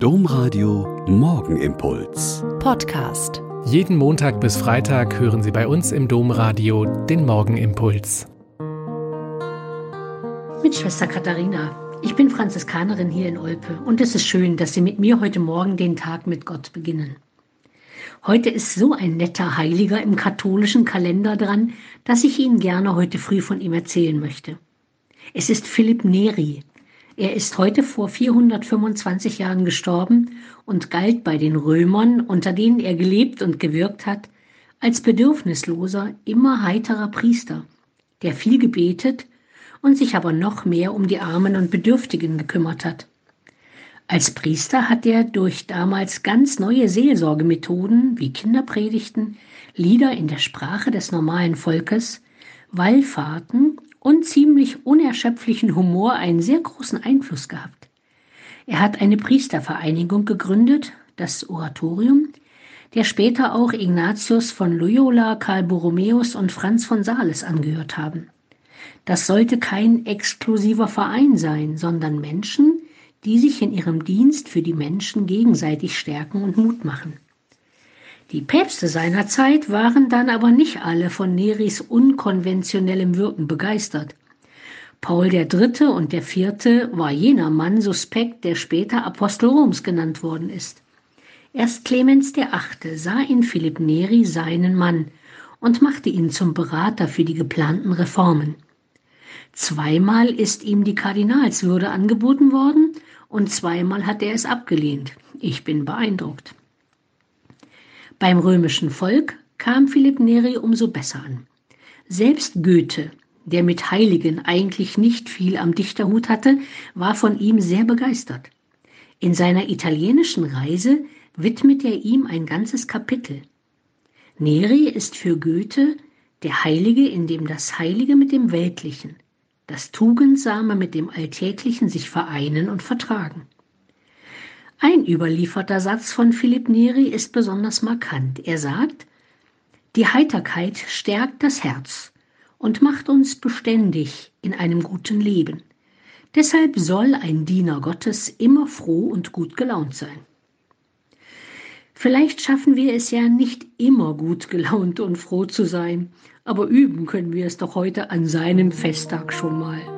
Domradio Morgenimpuls. Podcast. Jeden Montag bis Freitag hören Sie bei uns im Domradio den Morgenimpuls. Mit Schwester Katharina. Ich bin Franziskanerin hier in Olpe und es ist schön, dass Sie mit mir heute Morgen den Tag mit Gott beginnen. Heute ist so ein netter Heiliger im katholischen Kalender dran, dass ich Ihnen gerne heute früh von ihm erzählen möchte. Es ist Philipp Neri. Er ist heute vor 425 Jahren gestorben und galt bei den Römern, unter denen er gelebt und gewirkt hat, als bedürfnisloser, immer heiterer Priester, der viel gebetet und sich aber noch mehr um die Armen und Bedürftigen gekümmert hat. Als Priester hat er durch damals ganz neue Seelsorgemethoden wie Kinderpredigten, Lieder in der Sprache des normalen Volkes, Wallfahrten und ziemlich unerschöpflichen Humor einen sehr großen Einfluss gehabt. Er hat eine Priestervereinigung gegründet, das Oratorium, der später auch Ignatius von Loyola, Karl Borromäus und Franz von Sales angehört haben. Das sollte kein exklusiver Verein sein, sondern Menschen, die sich in ihrem Dienst für die Menschen gegenseitig stärken und Mut machen. Die Päpste seiner Zeit waren dann aber nicht alle von Neris unkonventionellem Wirken begeistert. Paul III. und der Vierte war jener Mann suspekt, der später Apostel Roms genannt worden ist. Erst Clemens VIII. sah in Philipp Neri seinen Mann und machte ihn zum Berater für die geplanten Reformen. Zweimal ist ihm die Kardinalswürde angeboten worden und zweimal hat er es abgelehnt. Ich bin beeindruckt. Beim römischen Volk kam Philipp Neri umso besser an. Selbst Goethe, der mit Heiligen eigentlich nicht viel am Dichterhut hatte, war von ihm sehr begeistert. In seiner italienischen Reise widmet er ihm ein ganzes Kapitel. Neri ist für Goethe der Heilige, in dem das Heilige mit dem Weltlichen, das Tugendsame mit dem Alltäglichen sich vereinen und vertragen. Ein überlieferter Satz von Philipp Neri ist besonders markant. Er sagt, die Heiterkeit stärkt das Herz und macht uns beständig in einem guten Leben. Deshalb soll ein Diener Gottes immer froh und gut gelaunt sein. Vielleicht schaffen wir es ja nicht immer gut gelaunt und froh zu sein, aber üben können wir es doch heute an seinem Festtag schon mal.